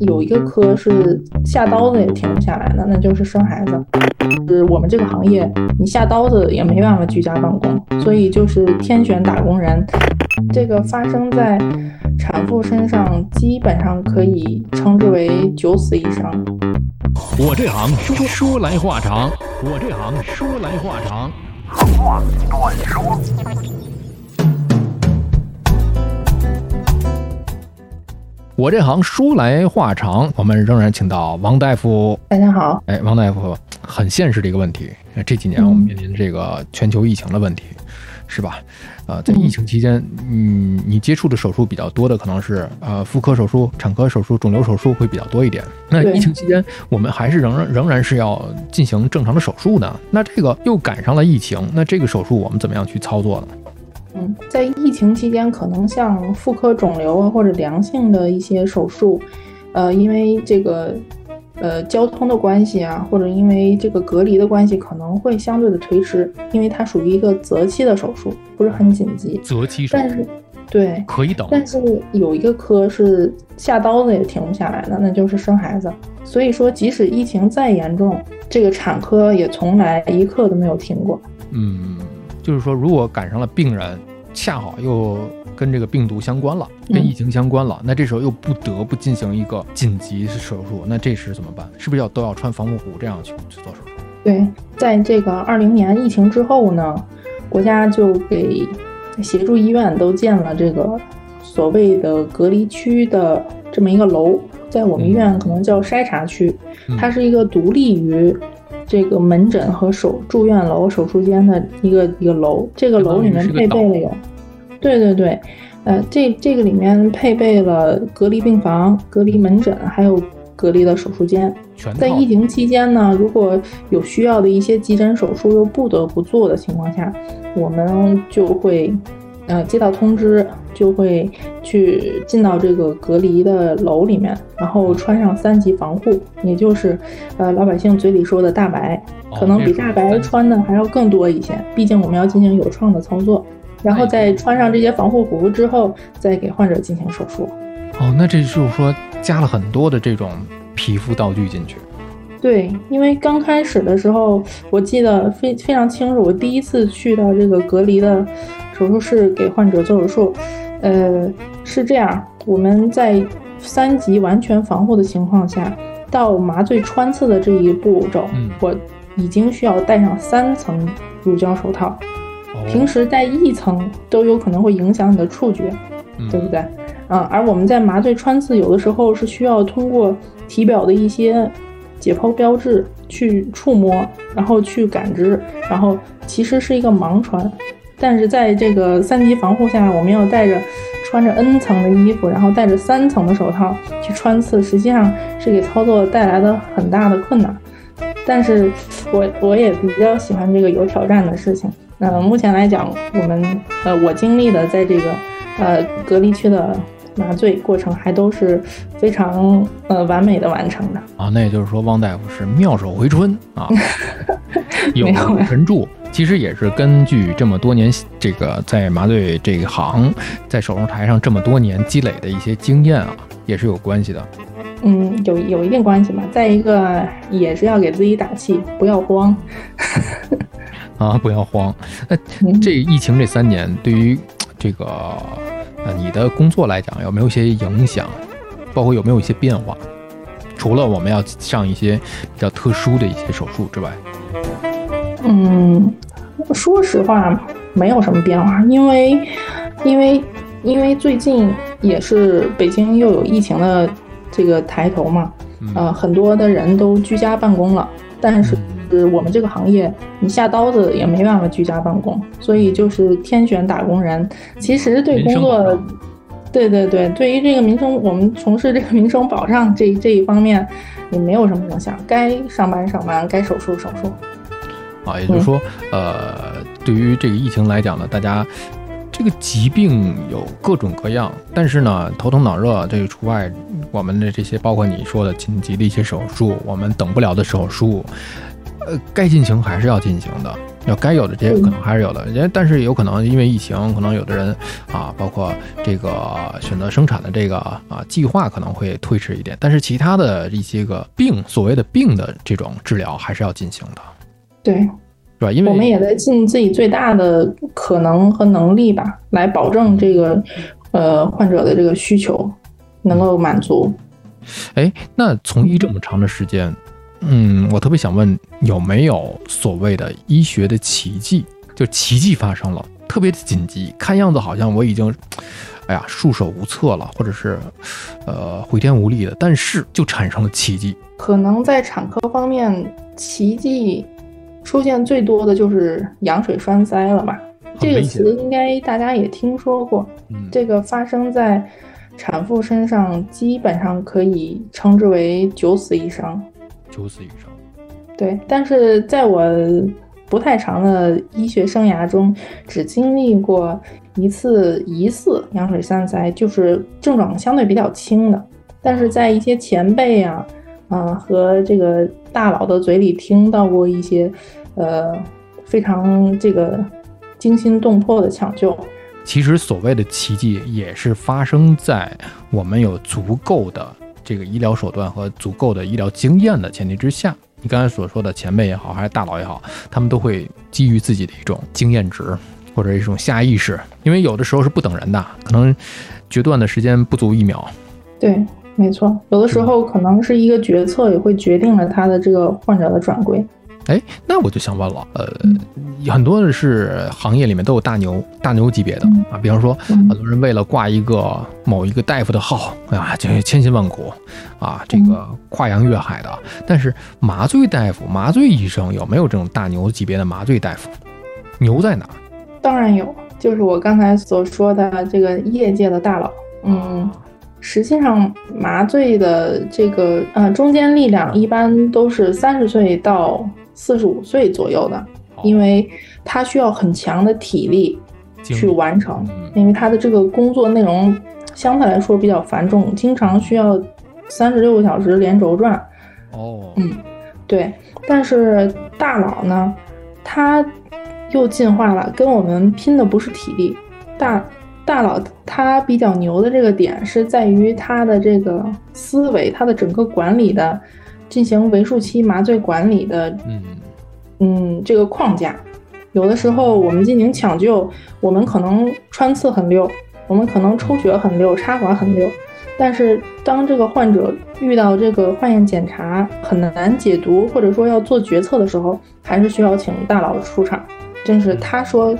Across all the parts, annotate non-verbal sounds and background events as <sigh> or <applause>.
有一个科是下刀子也停不下来的，那就是生孩子。是我们这个行业，你下刀子也没办法居家办公，所以就是天选打工人。这个发生在产妇身上，基本上可以称之为九死一生。我这行说说来话长，我这行说来话长，我这行说来话长，我们仍然请到王大夫。大家好，哎，王大夫，很现实的一个问题。这几年我们面临这个全球疫情的问题，是吧？呃，在疫情期间，嗯，你接触的手术比较多的可能是呃妇科手术、产科手术、肿瘤手术会比较多一点。那疫情期间，我们还是仍然仍然是要进行正常的手术的？那这个又赶上了疫情，那这个手术我们怎么样去操作呢？嗯，在疫情期间，可能像妇科肿瘤啊，或者良性的一些手术，呃，因为这个呃交通的关系啊，或者因为这个隔离的关系，可能会相对的推迟，因为它属于一个择期的手术，不是很紧急。择期手术，但是对可以等。但是有一个科是下刀子也停不下来的，那就是生孩子。所以说，即使疫情再严重，这个产科也从来一刻都没有停过。嗯。就是说，如果赶上了病人，恰好又跟这个病毒相关了，跟疫情相关了，那这时候又不得不进行一个紧急手术，那这时怎么办？是不是要都要穿防护服这样去去做手术？对，在这个二零年疫情之后呢，国家就给协助医院都建了这个所谓的隔离区的这么一个楼，在我们医院可能叫筛查区，它是一个独立于。这个门诊和手住院楼、手术间的一个一个楼，这个楼里面配备了有，对对对，呃，这这个里面配备了隔离病房、隔离门诊，还有隔离的手术间。在疫情期间呢，如果有需要的一些急诊手术又不得不做的情况下，我们就会。呃，接到通知就会去进到这个隔离的楼里面，然后穿上三级防护，也就是呃老百姓嘴里说的大白，可能比大白穿的还要更多一些。毕竟我们要进行有创的操作，然后再穿上这些防护服之后，再给患者进行手术。哦，那这就是说加了很多的这种皮肤道具进去。对，因为刚开始的时候，我记得非非常清楚，我第一次去到这个隔离的手术室给患者做手术，呃，是这样，我们在三级完全防护的情况下，到麻醉穿刺的这一步骤，我已经需要戴上三层乳胶手套，平时戴一层都有可能会影响你的触觉，对不对？啊，而我们在麻醉穿刺有的时候是需要通过体表的一些。解剖标志去触摸，然后去感知，然后其实是一个盲穿，但是在这个三级防护下，我们要带着穿着 N 层的衣服，然后戴着三层的手套去穿刺，实际上是给操作带来了很大的困难。但是我我也比较喜欢这个有挑战的事情。那目前来讲，我们呃我经历的在这个呃隔离区的。麻醉过程还都是非常呃完美的完成的啊，那也就是说汪大夫是妙手回春啊，<laughs> 有神助。其实也是根据这么多年这个在麻醉这一行，在手术台上这么多年积累的一些经验啊，也是有关系的。嗯，有有一定关系吧。再一个也是要给自己打气，不要慌 <laughs> 啊，不要慌。那这疫情这三年对于这个。呃你的工作来讲有没有一些影响，包括有没有一些变化？除了我们要上一些比较特殊的一些手术之外，嗯，说实话没有什么变化，因为因为因为最近也是北京又有疫情的这个抬头嘛，呃，很多的人都居家办公了，但是。是我们这个行业，你下刀子也没办法居家办公，所以就是天选打工人。其实对工作，对对对，对于这个民生，我们从事这个民生保障这这一方面，也没有什么影响。该上班上班，该手术手术。啊，也就是说，呃，对于这个疫情来讲呢，大家这个疾病有各种各样，但是呢，头疼脑热这个除外。我们的这些，包括你说的紧急的一些手术，我们等不了的手术。呃，该进行还是要进行的，要该有的这些可能还是有的，人但是有可能因为疫情，可能有的人啊，包括这个选择生产的这个啊计划可能会推迟一点，但是其他的一些个病，所谓的病的这种治疗还是要进行的，对，是吧？因为我们也在尽自己最大的可能和能力吧，来保证这个呃患者的这个需求能够满足。哎，那从医这么长的时间。嗯，我特别想问，有没有所谓的医学的奇迹？就奇迹发生了，特别的紧急，看样子好像我已经，哎呀，束手无策了，或者是，呃，回天无力的，但是就产生了奇迹。可能在产科方面，奇迹出现最多的就是羊水栓塞了嘛？这个词应该大家也听说过。嗯，这个发生在产妇身上，基本上可以称之为九死一生。九死一生，对，但是在我不太长的医学生涯中，只经历过一次疑似羊水栓塞，就是症状相对比较轻的。但是在一些前辈啊，啊和这个大佬的嘴里听到过一些，呃，非常这个惊心动魄的抢救。其实所谓的奇迹，也是发生在我们有足够的。这个医疗手段和足够的医疗经验的前提之下，你刚才所说的前辈也好，还是大佬也好，他们都会基于自己的一种经验值或者一种下意识，因为有的时候是不等人的，可能决断的时间不足一秒。对，没错，有的时候可能是一个决策也会决定了他的这个患者的转归。哎，那我就想问了，呃，很多的是行业里面都有大牛、大牛级别的啊，比方说很多人为了挂一个某一个大夫的号，啊，就千辛万苦啊，这个跨洋越海的。但是麻醉大夫、麻醉医生有没有这种大牛级别的麻醉大夫？牛在哪儿？当然有，就是我刚才所说的这个业界的大佬。嗯，实际上麻醉的这个呃中间力量一般都是三十岁到。四十五岁左右的，因为他需要很强的体力去完成，因为他的这个工作内容相对来说比较繁重，经常需要三十六个小时连轴转。哦，嗯，对。但是大佬呢，他又进化了，跟我们拼的不是体力。大大佬他比较牛的这个点是在于他的这个思维，他的整个管理的。进行为数期麻醉管理的，嗯嗯，这个框架，有的时候我们进行抢救，我们可能穿刺很溜，我们可能抽血很溜，插管很溜，但是当这个患者遇到这个化验检查很难解读，或者说要做决策的时候，还是需要请大佬出场。真是他说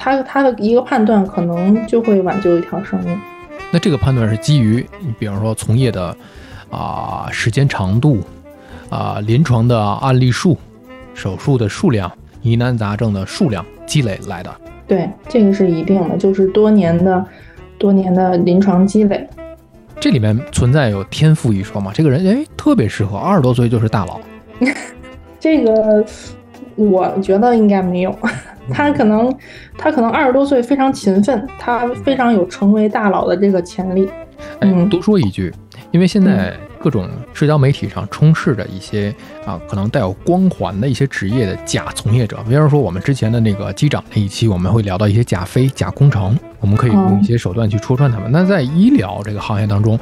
他他的一个判断，可能就会挽救一条生命。那这个判断是基于，你比方说从业的啊时间长度。啊，临床的案例数、手术的数量、疑难杂症的数量积累来的。对，这个是一定的，就是多年的、多年的临床积累。这里面存在有天赋一说吗？这个人哎，特别适合二十多岁就是大佬。<laughs> 这个我觉得应该没有，他可能他可能二十多岁非常勤奋，他非常有成为大佬的这个潜力。哎，多说一句，因为现在。各种社交媒体上充斥着一些啊，可能带有光环的一些职业的假从业者。比方说，我们之前的那个机长那一期，我们会聊到一些假飞、假工程，我们可以用一些手段去戳穿他们。那在医疗这个行业当中，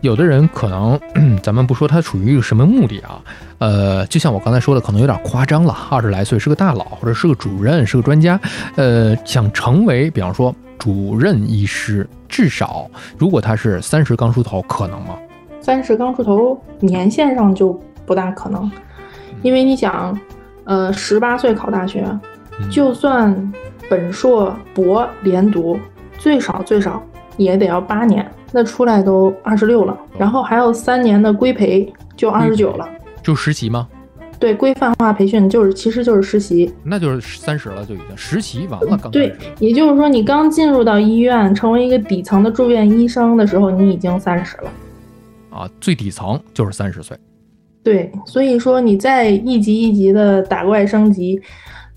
有的人可能，<clears throat> 咱们不说他处于一个什么目的啊，呃，就像我刚才说的，可能有点夸张了。二十来岁是个大佬，或者是个主任，是个专家，呃，想成为，比方说主任医师，至少如果他是三十刚出头，可能吗？三十刚出头，年限上就不大可能，因为你想，呃，十八岁考大学，就算本硕博连读，最少最少也得要八年，那出来都二十六了，然后还有三年的规培，就二十九了。就实习吗？对，规范化培训就是，其实就是实习。那就是三十了，就已经实习完了。刚对，也就是说，你刚进入到医院，成为一个底层的住院医生的时候，你已经三十了。啊，最底层就是三十岁，对，所以说你在一级一级的打怪升级，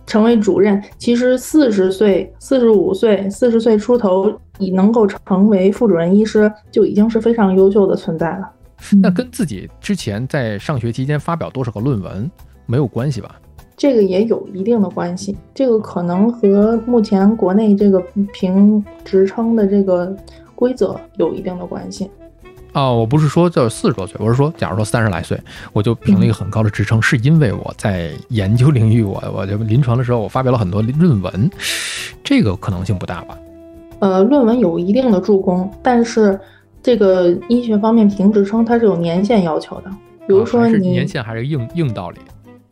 成为主任，其实四十岁、四十五岁、四十岁出头，你能够成为副主任医师，就已经是非常优秀的存在了。那跟自己之前在上学期间发表多少个论文没有关系吧？这个也有一定的关系，这个可能和目前国内这个评职称的这个规则有一定的关系。啊，我不是说就四十多岁，我是说，假如说三十来岁，我就评了一个很高的职称，是因为我在研究领域，我我就临床的时候，我发表了很多论文，这个可能性不大吧？呃，论文有一定的助攻，但是这个医学方面评职称它是有年限要求的，比如说你年限还是硬硬道理。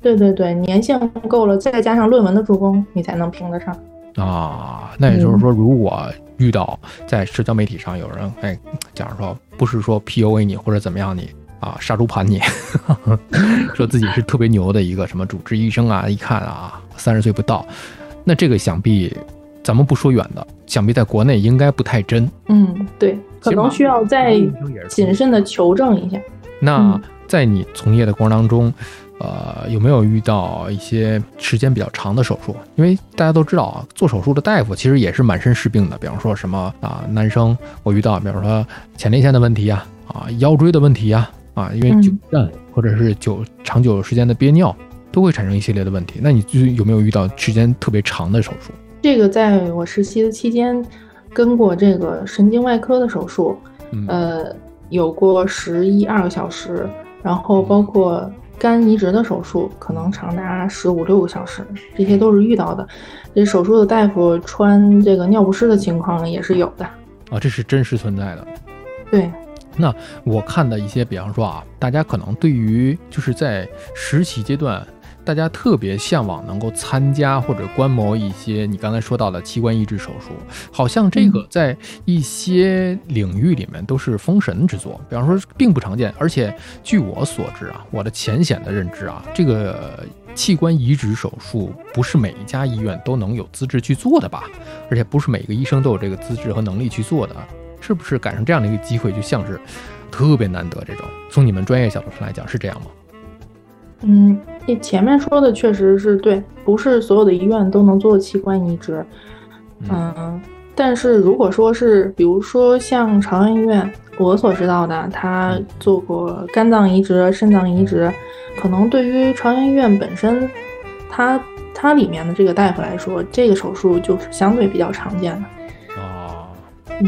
对对对，年限够了，再加上论文的助攻，你才能评得上。啊，那也就是说，如果遇到在社交媒体上有人哎，假如说不是说 PUA 你或者怎么样你啊，杀猪盘你，<laughs> 说自己是特别牛的一个什么主治医生啊，一看啊三十岁不到，那这个想必咱们不说远的，想必在国内应该不太真。嗯，对，可能需要再谨慎的求证一下。那在你从业的过程当中。呃，有没有遇到一些时间比较长的手术？因为大家都知道啊，做手术的大夫其实也是满身是病的。比方说什么啊，男生我遇到，比方说前列腺的问题呀，啊腰椎的问题呀，啊因为久站或者是久长久时间的憋尿，都会产生一系列的问题。那你就有没有遇到时间特别长的手术？这个在我实习的期间，跟过这个神经外科的手术，呃，有过十一二个小时，然后包括。肝移植的手术可能长达十五六个小时，这些都是遇到的。这手术的大夫穿这个尿不湿的情况也是有的啊，这是真实存在的。对，那我看的一些，比方说啊，大家可能对于就是在实习阶段。大家特别向往能够参加或者观摩一些你刚才说到的器官移植手术，好像这个在一些领域里面都是封神之作，比方说并不常见。而且据我所知啊，我的浅显的认知啊，这个器官移植手术不是每一家医院都能有资质去做的吧？而且不是每个医生都有这个资质和能力去做的，是不是赶上这样的一个机会就像是特别难得？这种从你们专业角度上来讲是这样吗？嗯，你前面说的确实是对，不是所有的医院都能做器官移植。嗯，但是如果说是，比如说像朝阳医院，我所知道的，他做过肝脏移植、肾脏移植，可能对于朝阳医院本身，它它里面的这个大夫来说，这个手术就是相对比较常见的。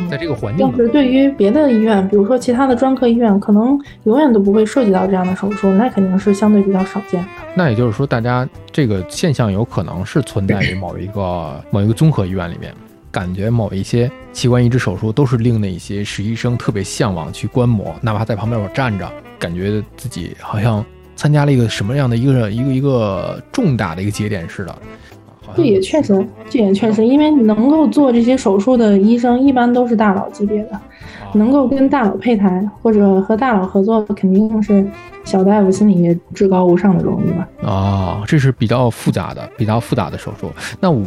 在这个环境，要是对于别的医院，比如说其他的专科医院，可能永远都不会涉及到这样的手术，那肯定是相对比较少见。那也就是说，大家这个现象有可能是存在于某一个某一个综合医院里面，感觉某一些器官移植手术都是令那些实习生特别向往去观摩，哪怕在旁边我站着，感觉自己好像参加了一个什么样的一个一个一个重大的一个节点似的。这也确实，这也确实，因为能够做这些手术的医生，一般都是大佬级别的，能够跟大佬配台或者和大佬合作，肯定是小大夫心里至高无上的荣誉吧。啊，这是比较复杂的、比较复杂的手术。那我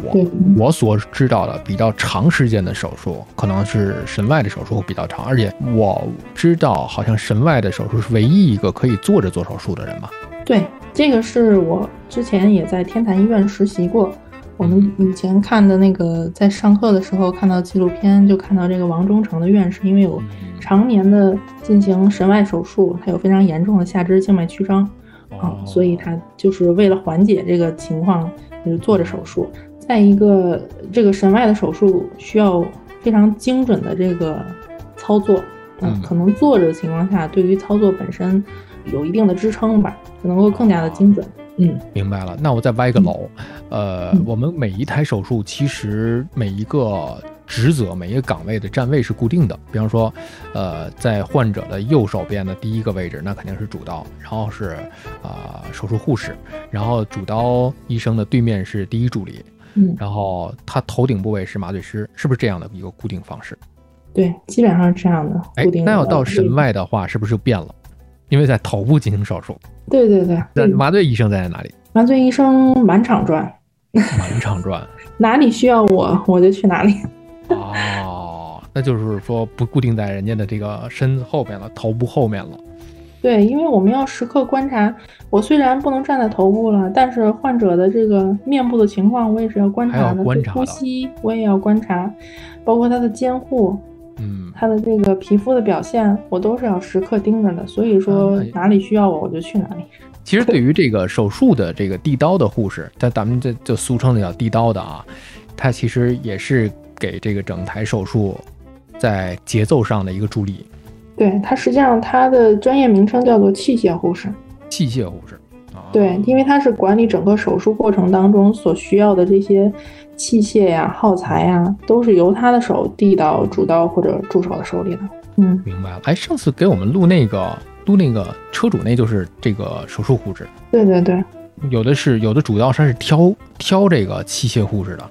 我所知道的比较长时间的手术，可能是神外的手术比较长，而且我知道，好像神外的手术是唯一一个可以坐着做手术的人嘛。对，这个是我之前也在天坛医院实习过。我们以前看的那个，在上课的时候看到纪录片，就看到这个王忠诚的院士，因为有常年的进行神外手术，他有非常严重的下肢静脉曲张啊，所以他就是为了缓解这个情况，就是做着手术。再一个，这个神外的手术需要非常精准的这个操作，嗯，可能坐着的情况下，对于操作本身有一定的支撑吧，就能够更加的精准。嗯，明白了。那我再歪个楼，呃，我们每一台手术其实每一个职责、每一个岗位的站位是固定的。比方说，呃，在患者的右手边的第一个位置，那肯定是主刀，然后是啊手术护士，然后主刀医生的对面是第一助理，嗯，然后他头顶部位是麻醉师，是不是这样的一个固定方式？对，基本上是这样的。哎，那要到神外的话，是不是就变了？因为在头部进行手术。对对对，那麻醉医生在哪里？麻醉医生满场转，满场转，<laughs> 哪里需要我我就去哪里。哦，那就是说不固定在人家的这个身子后面了，头部后面了。对，因为我们要时刻观察。我虽然不能站在头部了，但是患者的这个面部的情况我也是要观察的。观察呼吸我也要观察，包括他的监护，嗯，他的这个皮肤的表现，我都是要时刻盯着的。所以说嗯哪里需要我，我就去哪里。<laughs> 其实对于这个手术的这个递刀的护士，在咱们这就俗称的叫递刀的啊，他其实也是给这个整台手术在节奏上的一个助力。对它实际上它的专业名称叫做器械护士。器械护士啊，对，因为它是管理整个手术过程当中所需要的这些器械呀、耗材呀，都是由他的手递到主刀或者助手的手里的。嗯，明白了。哎，上次给我们录那个录那个车主那就是这个手术护士，对对对，有的是有的主刀他是挑挑这个器械护士的。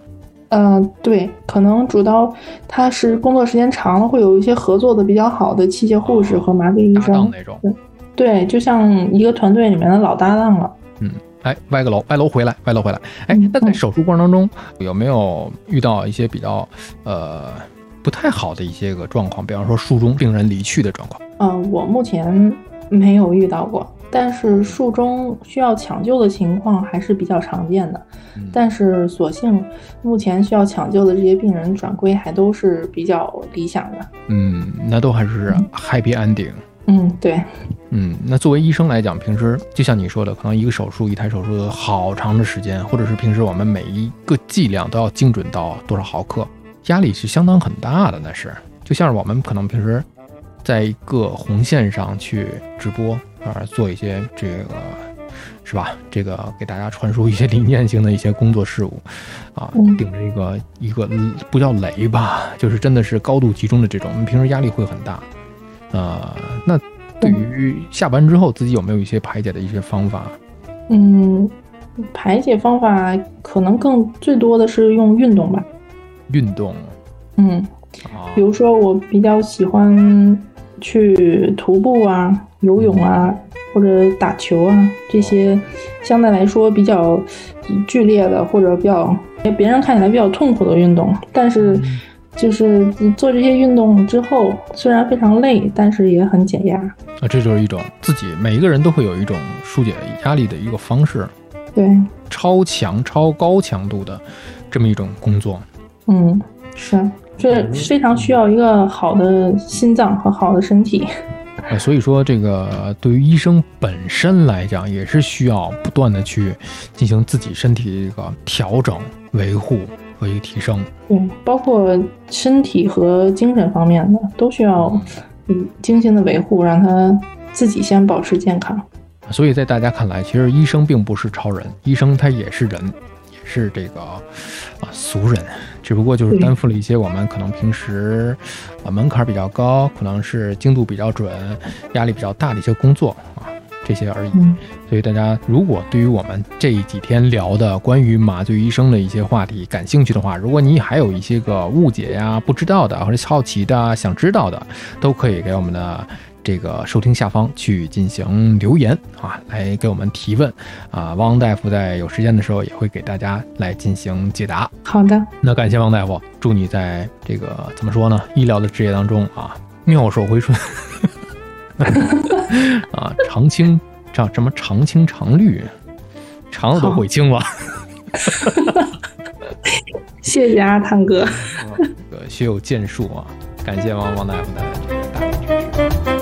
嗯、对，可能主刀他是工作时间长了，会有一些合作的比较好的器械护士和麻醉医生。那种。对，就像一个团队里面的老搭档了。嗯哎，歪个楼，歪楼回来，歪楼回来。哎嗯，那在嗯手术过程当中有没有遇到一些比较呃不太好的一些个状况？比方说术中病人离去的状况。嗯、我目前没有遇到过，但是术中需要抢救的情况还是比较常见的。嗯但是所幸目前需要抢救的这些病人转归还都是比较理想的。嗯，那都还是 happy ending。嗯，对，嗯，那作为医生来讲，平时就像你说的，可能一个手术、一台手术有好长的时间，或者是平时我们每一个剂量都要精准到多少毫克，压力是相当很大的。那是就像是我们可能平时在一个红线上去直播啊，做一些这个是吧？这个给大家传输一些理念性的一些工作事务啊，嗯顶着一个一个不叫雷吧，就是真的是高度集中的这种，我们平时压力会很大。呃，那对于下班之后自己有没有一些排解的一些方法？嗯，排解方法可能更最多的是用运动吧。运动。嗯，啊。比，如说我比较喜欢去徒步啊、游泳啊，或者打球啊这些相对来说比较剧烈的或者比较别人看起来比较痛苦的运动，但是就是做这些运动之后，虽然非常累，但是也很解压。啊，这就是一种自己每一个人都会有一种疏解压力的一个方式，对，超强、超高强度的这么一种工作。嗯，是，这非常需要一个好的心脏和好的身体。呃，<laughs> 所以说这个对于医生本身来讲，也是需要不断的去进行自己身体的一个调整、维护和一个提升。对，包括身体和精神方面的都需要嗯精心的维护，让他自己先保持健康。所以在大家看来，其实医生并不是超人，医生他也是人，也是这个啊俗人，只不过就是担负了一些我们可能平时啊门槛比较高，可能是精度比较准、压力比较大的一些工作啊这些而已。嗯所以大家如果对于我们这几天聊的关于麻醉医生的一些话题感兴趣的话，如果你还有一些个误解呀、不知道的或者好奇的、想知道的，都可以给我们的这个收听下方去进行留言啊，来给我们提问啊。汪大夫在有时间的时候也会给大家来进行解答。好的，那感谢汪大夫，祝你在这个怎么说呢，医疗的职业当中啊，妙手回春 <laughs> <laughs> 啊，常青叫什么常青常绿，肠子都悔青了。<laughs> 谢谢啊汤哥。这个学有建树啊，感谢王王大夫的